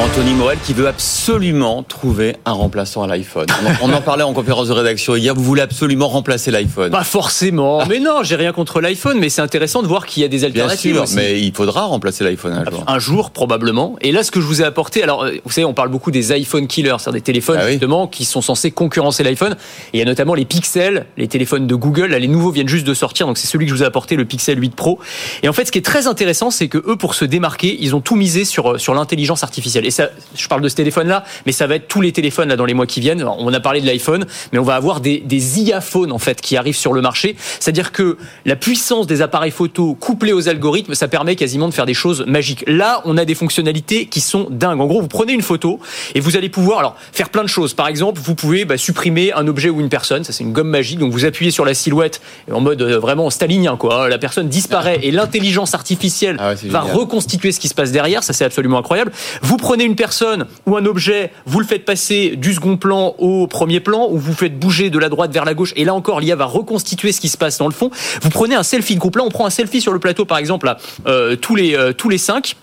Anthony Morel qui veut absolument trouver un remplaçant à l'iPhone. On, en- parlait en conférence de rédaction hier. Vous voulez absolument remplacer l'iPhone. Pas forcément. Mais non, j'ai rien contre l'iPhone, mais c'est intéressant de voir qu'il y a des Bien alternatives. sûr, aussi. mais il faudra remplacer l'iPhone un jour. Un jour, probablement. Et là, ce que je vous ai apporté, alors, euh, vous savez, on parle beaucoup des iPhone killers, c'est-à-dire des téléphones, Ah oui. justement, qui sont censés concurrencer l'iPhone. Et il y a notamment les Pixel, les téléphones de Google. Là, les nouveaux viennent juste de sortir. Donc, c'est celui que je vous ai apporté, le Pixel 8 Pro. Et en fait, ce qui est très intéressant, c'est que eux, pour se démarquer, ils ont tout misé sur, euh, sur l'intelligence artificielle. Et ça, je parle de ce téléphone-là, mais ça va être tous les téléphones, là, dans les mois qui viennent. On a parlé de l'iPhone, mais on va avoir des, des iaphones, en fait, qui arrivent sur le marché. C'est-à-dire que la puissance des appareils photo couplée aux algorithmes, ça permet quasiment de faire des choses magiques. Là, on a des fonctionnalités qui sont dingues. En gros, vous prenez une photo et vous allez pouvoir alors faire plein de choses. Par exemple, vous pouvez bah, supprimer un objet ou une personne. Ça, c'est une gomme magique. Donc, vous appuyez sur la silhouette en mode euh, vraiment stalinien, quoi. La personne disparaît et l'intelligence artificielle Ah ouais, va reconstituer ce qui se passe derrière. Ça, c'est absolument incroyable. Vous prenez une personne ou un objet, vous le faites passer du second plan au premier plan, ou vous faites bouger de la droite vers la gauche. Et là encore, l'IA va reconstituer ce qui se passe dans le fond. Vous prenez un selfie de groupe. Là, on prend un selfie sur le plateau, par exemple, là, euh, tous les euh, tous les cinq.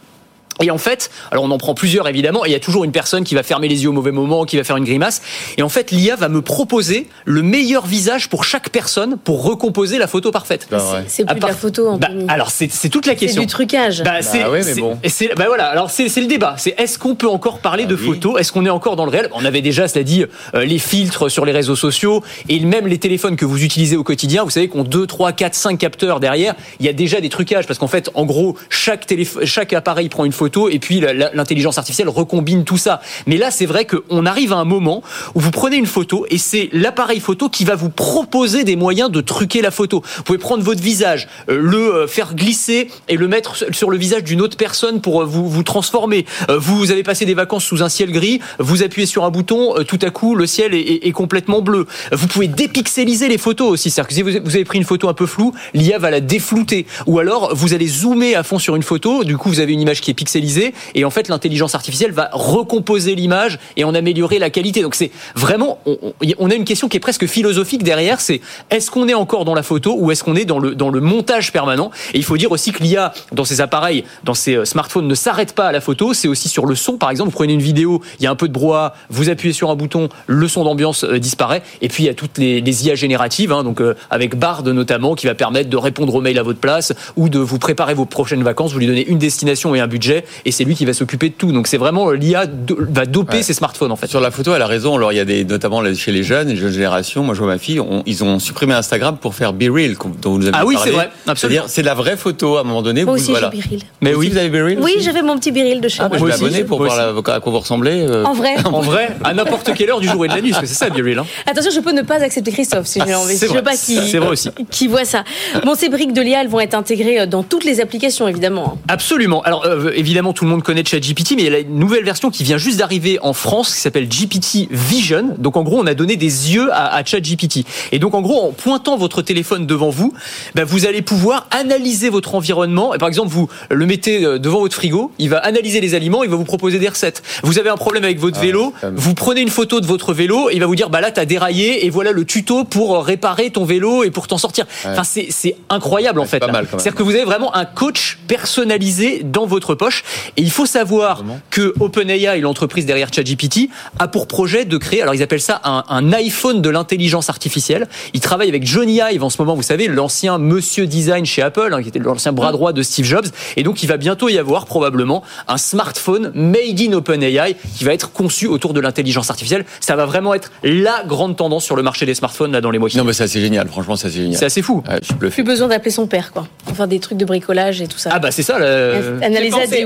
Et en fait, alors on en prend plusieurs évidemment, et il y a toujours une personne qui va fermer les yeux au mauvais moment, qui va faire une grimace. Et en fait, l'IA va me proposer le meilleur visage pour chaque personne pour recomposer la photo parfaite. Vrai. C'est plus de part- la photo, Bah, Anthony. alors c'est c'est toute la c'est question. du trucage. Bah, c'est, ouais, mais c'est- bon. et c'est- bah voilà. Alors c'est, c'est le débat. C'est est-ce qu'on peut encore parler Ah de oui. photos? Est-ce qu'on est encore dans le réel? On avait déjà, cela dit, euh, les filtres sur les réseaux sociaux et même les téléphones que vous utilisez au quotidien. Vous savez qu'on 2, 3, 4, 5 capteurs derrière. Il y a déjà des trucages parce qu'en fait, en gros, chaque téléphone, chaque appareil prend une photo et puis l'intelligence artificielle recombine tout ça. Mais là, c'est vrai qu'on arrive à un moment où vous prenez une photo et c'est l'appareil photo qui va vous proposer des moyens de truquer la photo. Vous pouvez prendre votre visage, euh, le euh, faire glisser et le mettre sur- le visage d'une autre personne pour euh, vous, transformer. Vous avez passé des vacances sous un ciel gris, vous appuyez sur un bouton, tout à coup le ciel est, complètement bleu. Vous pouvez dépixeliser les photos aussi, c'est-à-dire que si vous, avez pris une photo un peu floue, l'IA va la déflouter. Ou alors vous allez zoomer à fond sur une photo, du coup vous avez une image qui est pixelisée et en fait l'intelligence artificielle va recomposer l'image et en améliorer la qualité. Donc c'est vraiment, on, a une question qui est presque philosophique derrière, c'est est-ce qu'on est encore dans la photo ou est-ce qu'on est dans le, dans le montage permanent? Et il faut dire aussi que l'IA dans ces appareils, dans ces euh, smartphones ne s'arrête pas à la photo, c'est aussi sur le son. Par exemple, vous prenez une vidéo, il y a un peu de brouhaha, vous appuyez sur un bouton, le son d'ambiance euh, disparaît. Et puis il y a toutes les, les IA génératives, hein, donc euh, avec Bard notamment, qui va permettre de répondre aux mails à votre place ou de vous préparer vos prochaines vacances. Vous lui donnez une destination et un budget, et c'est lui qui va s'occuper de tout. Donc c'est vraiment euh, l'IA do- va doper Ouais. ces smartphones en fait. Sur la photo, elle a raison. Alors, il y a des, notamment chez les jeunes, les jeunes générations. Moi, je vois ma fille, on- ils ont supprimé Instagram pour faire Be Real, dont vous avez Ah oui, parlé. c'est vrai, absolument. C'est-à-dire, c'est la vraie photo à un moment donné. Moi vous- aussi, voilà. j'ai Biril. Mais Vous oui. vous avez Be Real Oui, j'avais mon petit Biril de chez Ah, moi. moi, je vais pour voir la- à quoi vous ressemblez. euh. En vrai. En vrai, à n'importe quelle heure du jour et de la nuit, parce que c'est ça, Be Real, hein. Attention, je peux ne pas accepter Christophe si Ah, j'ai envie. c'est Je veux vrai. pas qu'il C'est vrai aussi. qu'il voit ça. Bon, ces briques de l'IA, elles vont être intégrées euh, dans toutes les applications, évidemment. Absolument. Alors euh, évidemment tout le monde connaît ChatGPT, mais il y a une nouvelle version qui vient juste d'arriver en France qui s'appelle GPT Vision. Donc en gros on a donné des yeux à, à ChatGPT. Et donc en gros en pointant votre téléphone devant vous, bah, vous allez pouvoir analyser votre environnement. Et par exemple vous le mettez euh, devant votre frigo, il va analyser les aliments, il va vous proposer des recettes. Vous avez un problème avec votre Ah, vélo, vous prenez une photo de votre vélo, et il va vous dire bah là t'as déraillé et voilà le tuto pour réparer ton vélo et pour t'en sortir. Enfin c'est incroyable en Ouais, fait. C'est-à-dire que vous avez vraiment un coach personnalisé dans votre poche. Et il faut savoir Vraiment que OpenAI, l'entreprise derrière ChatGPT, a pour projet de créer, alors ils appellent ça un, un iPhone de l'intelligence artificielle. Ils travaillent avec Johnny Ive en ce moment, vous savez, l'ancien monsieur design chez Apple, hein, qui était l'ancien bras droit de Steve Jobs. Et donc il va bientôt y avoir probablement un smartphone made in OpenAI qui va être conçu autour de l'intelligence artificielle. Ça va vraiment être la grande tendance sur le marché des smartphones là dans les mois qui Non, viennent. mais ça, c'est génial. Franchement, ça, c'est génial. C'est assez fou. Ouais, je suis bluffé. Plus besoin d'appeler son père, quoi. Pour faire des trucs de bricolage et tout ça. Ah bah c'est ça. le- Analyser à des